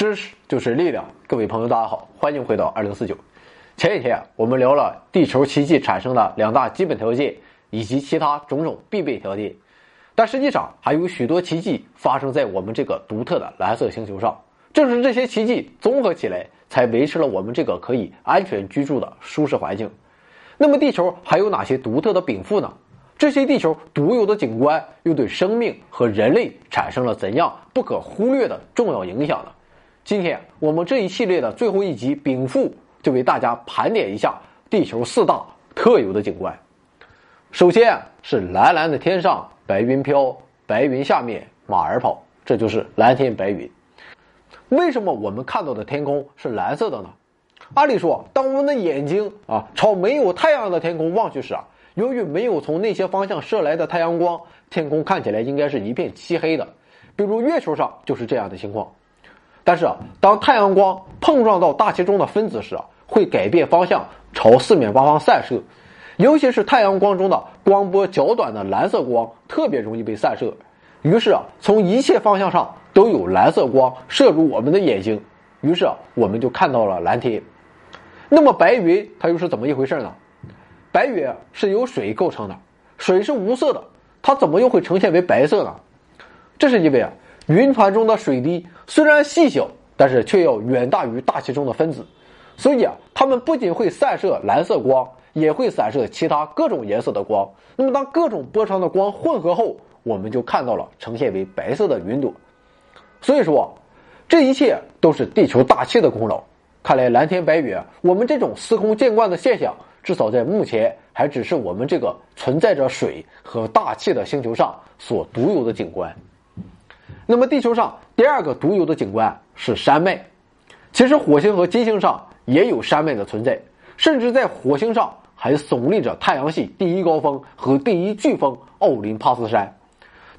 知识就是力量，各位朋友，大家好，欢迎回到二零四九。前几天我们聊了地球奇迹产生的两大基本条件以及其他种种必备条件，但实际上还有许多奇迹发生在我们这个独特的蓝色星球上。正是这些奇迹综合起来，才维持了我们这个可以安全居住的舒适环境。那么，地球还有哪些独特的禀赋呢？这些地球独有的景观又对生命和人类产生了怎样不可忽略的重要影响呢？今天我们这一系列的最后一集禀赋，就为大家盘点一下地球四大特有的景观。首先是蓝蓝的天上，白云飘，白云下面马儿跑，这就是蓝天白云。为什么我们看到的天空是蓝色的呢？按理说，当我们的眼睛啊朝没有太阳的天空望去时啊。由于没有从那些方向射来的太阳光，天空看起来应该是一片漆黑的。比如月球上就是这样的情况。但是啊，当太阳光碰撞到大气中的分子时啊，会改变方向，朝四面八方散射。尤其是太阳光中的光波较短的蓝色光，特别容易被散射。于是啊，从一切方向上都有蓝色光射入我们的眼睛。于是啊，我们就看到了蓝天。那么白云它又是怎么一回事呢？白云是由水构成的，水是无色的，它怎么又会呈现为白色呢？这是因为啊，云团中的水滴虽然细小，但是却要远大于大气中的分子，所以啊，它们不仅会散射蓝色光，也会散射其他各种颜色的光。那么，当各种波长的光混合后，我们就看到了呈现为白色的云朵。所以说，这一切都是地球大气的功劳。看来蓝天白云，我们这种司空见惯的现象。至少在目前，还只是我们这个存在着水和大气的星球上所独有的景观。那么，地球上第二个独有的景观是山脉。其实，火星和金星上也有山脉的存在，甚至在火星上还耸立着太阳系第一高峰和第一巨峰奥林帕斯山。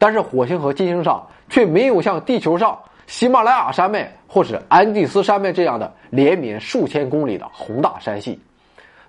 但是，火星和金星上却没有像地球上喜马拉雅山脉或是安第斯山脉这样的连绵数千公里的宏大山系。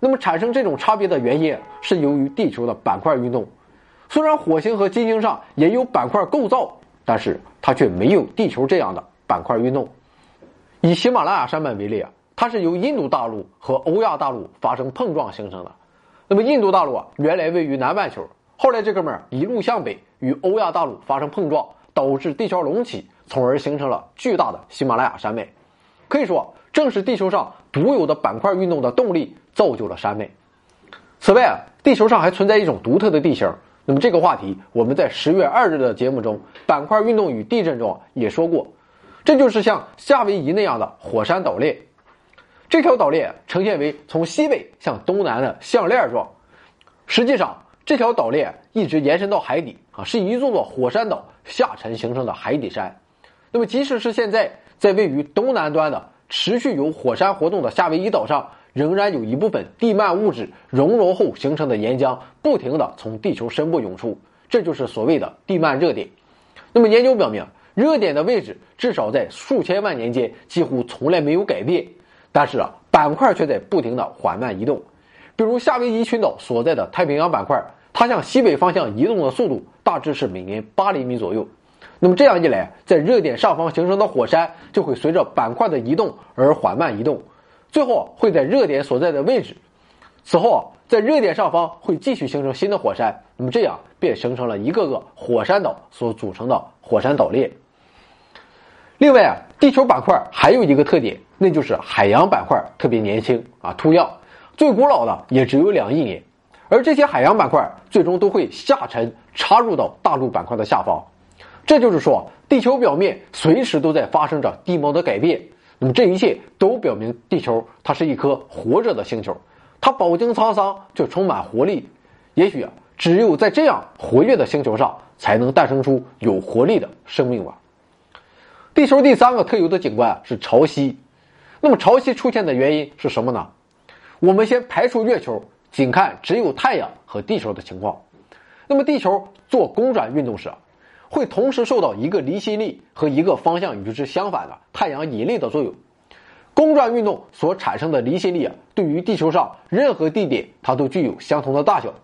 那么产生这种差别的原因是由于地球的板块运动。虽然火星和金星上也有板块构造，但是它却没有地球这样的板块运动。以喜马拉雅山脉为例啊，它是由印度大陆和欧亚大陆发生碰撞形成的。那么印度大陆啊，原来位于南半球，后来这哥们儿一路向北与欧亚大陆发生碰撞，导致地壳隆起，从而形成了巨大的喜马拉雅山脉。可以说，正是地球上独有的板块运动的动力。造就了山脉。此外啊，地球上还存在一种独特的地形。那么这个话题，我们在十月二日的节目中《板块运动与地震》中也说过，这就是像夏威夷那样的火山岛链。这条岛链呈现为从西北向东南的项链状。实际上，这条岛链一直延伸到海底啊，是一座座火山岛下沉形成的海底山。那么，即使是现在在位于东南端的持续有火山活动的夏威夷岛上。仍然有一部分地幔物质熔融后形成的岩浆，不停地从地球深部涌出，这就是所谓的地幔热点。那么研究表明，热点的位置至少在数千万年间几乎从来没有改变，但是啊，板块却在不停地缓慢移动。比如夏威夷群岛所在的太平洋板块，它向西北方向移动的速度大致是每年八厘米左右。那么这样一来，在热点上方形成的火山就会随着板块的移动而缓慢移动。最后会在热点所在的位置，此后啊，在热点上方会继续形成新的火山，那么这样便形成了一个个火山岛所组成的火山岛链。另外啊，地球板块还有一个特点，那就是海洋板块特别年轻啊，图样最古老的也只有两亿年，而这些海洋板块最终都会下沉插入到大陆板块的下方，这就是说，地球表面随时都在发生着地貌的改变。那么这一切都表明，地球它是一颗活着的星球，它饱经沧桑却充满活力。也许啊，只有在这样活跃的星球上，才能诞生出有活力的生命吧。地球第三个特有的景观是潮汐。那么潮汐出现的原因是什么呢？我们先排除月球，仅看只有太阳和地球的情况。那么地球做公转运动时。会同时受到一个离心力和一个方向与之相反的太阳引力的作用。公转运动所产生的离心力啊，对于地球上任何地点它都具有相同的大小，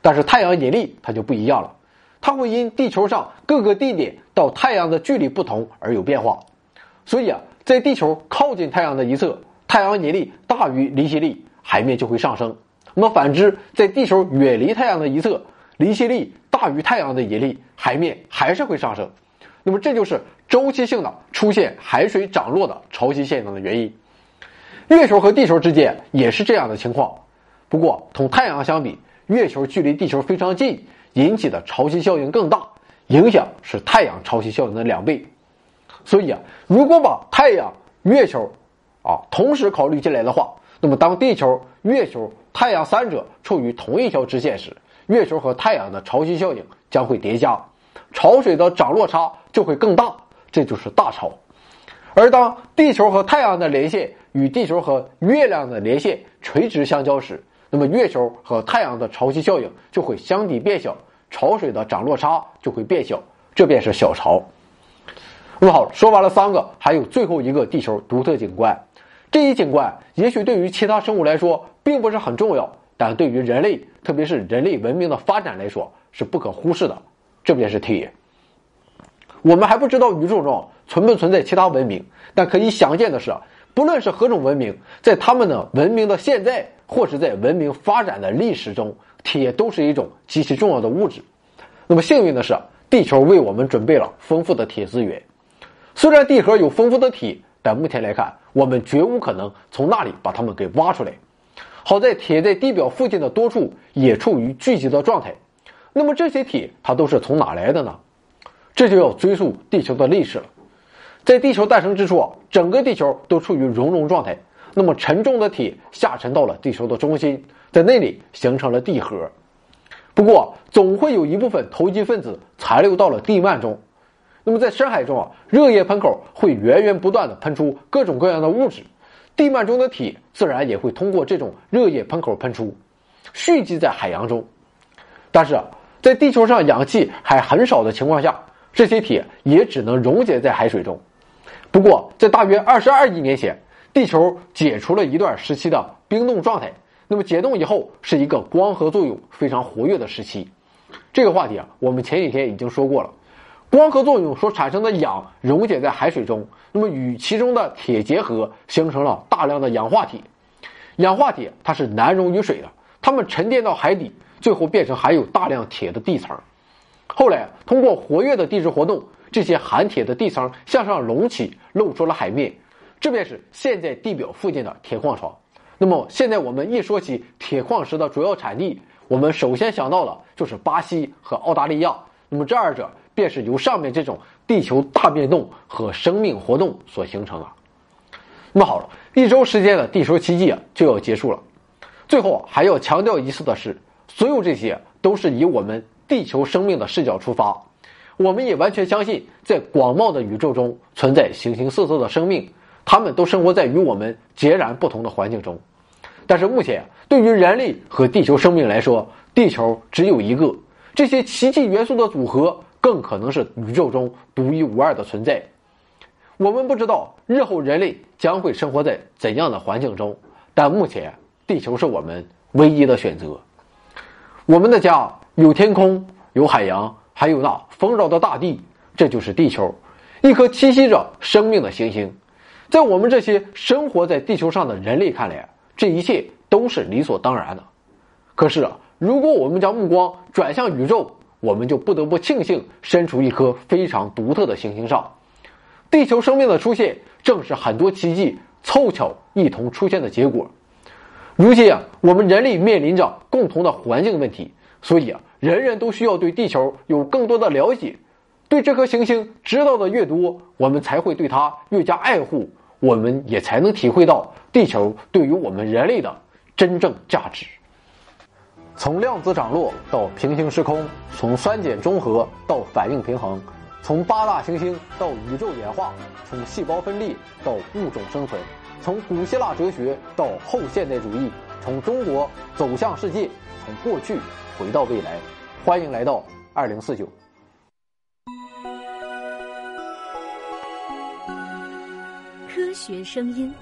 但是太阳引力它就不一样了，它会因地球上各个地点到太阳的距离不同而有变化。所以啊，在地球靠近太阳的一侧，太阳引力大于离心力，海面就会上升；那么反之，在地球远离太阳的一侧，离心力大于太阳的引力，海面还是会上升。那么这就是周期性的出现海水涨落的潮汐现象的原因。月球和地球之间也是这样的情况，不过同太阳相比，月球距离地球非常近，引起的潮汐效应更大，影响是太阳潮汐效应的两倍。所以啊，如果把太阳、月球，啊同时考虑进来的话，那么当地球、月球、太阳三者处于同一条直线时，月球和太阳的潮汐效应将会叠加，潮水的涨落差就会更大，这就是大潮。而当地球和太阳的连线与地球和月亮的连线垂直相交时，那么月球和太阳的潮汐效应就会相抵变小，潮水的涨落差就会变小，这便是小潮。那么好，说完了三个，还有最后一个地球独特景观。这一景观也许对于其他生物来说并不是很重要，但对于人类，特别是人类文明的发展来说是不可忽视的。这便是铁。我们还不知道宇宙中存不存在其他文明，但可以想见的是，不论是何种文明，在他们的文明的现在，或是在文明发展的历史中，铁都是一种极其重要的物质。那么幸运的是，地球为我们准备了丰富的铁资源。虽然地核有丰富的铁，但目前来看，我们绝无可能从那里把它们给挖出来。好在铁在地表附近的多处也处于聚集的状态。那么这些铁它都是从哪来的呢？这就要追溯地球的历史了。在地球诞生之初啊，整个地球都处于熔融状态。那么沉重的铁下沉到了地球的中心，在那里形成了地核。不过，总会有一部分投机分子残留到了地幔中。那么在深海中啊，热液喷口会源源不断的喷出各种各样的物质，地幔中的铁自然也会通过这种热液喷口喷出，蓄积在海洋中。但是，在地球上氧气还很少的情况下，这些铁也只能溶解在海水中。不过，在大约二十二亿年前，地球解除了一段时期的冰冻状态。那么解冻以后是一个光合作用非常活跃的时期。这个话题啊，我们前几天已经说过了。光合作用所产生的氧溶解在海水中，那么与其中的铁结合，形成了大量的氧化铁。氧化铁它是难溶于水的，它们沉淀到海底，最后变成含有大量铁的地层。后来通过活跃的地质活动，这些含铁的地层向上隆起，露出了海面，这便是现在地表附近的铁矿床。那么现在我们一说起铁矿石的主要产地，我们首先想到的就是巴西和澳大利亚。那么这二者。便是由上面这种地球大变动和生命活动所形成的。那么好了，一周时间的地球奇迹就要结束了。最后还要强调一次的是，所有这些都是以我们地球生命的视角出发。我们也完全相信，在广袤的宇宙中存在形形色色的生命，他们都生活在与我们截然不同的环境中。但是目前对于人类和地球生命来说，地球只有一个。这些奇迹元素的组合。更可能是宇宙中独一无二的存在。我们不知道日后人类将会生活在怎样的环境中，但目前地球是我们唯一的选择。我们的家有天空，有海洋，还有那丰饶的大地，这就是地球，一颗栖息着生命的行星。在我们这些生活在地球上的人类看来，这一切都是理所当然的。可是啊，如果我们将目光转向宇宙，我们就不得不庆幸身处一颗非常独特的行星上，地球生命的出现正是很多奇迹凑巧一同出现的结果。如今啊，我们人类面临着共同的环境问题，所以啊，人人都需要对地球有更多的了解，对这颗行星知道的越多，我们才会对它越加爱护，我们也才能体会到地球对于我们人类的真正价值。从量子涨落到平行时空，从酸碱中和到反应平衡，从八大行星到宇宙演化，从细胞分裂到物种生存，从古希腊哲学到后现代主义，从中国走向世界，从过去回到未来。欢迎来到二零四九。科学声音。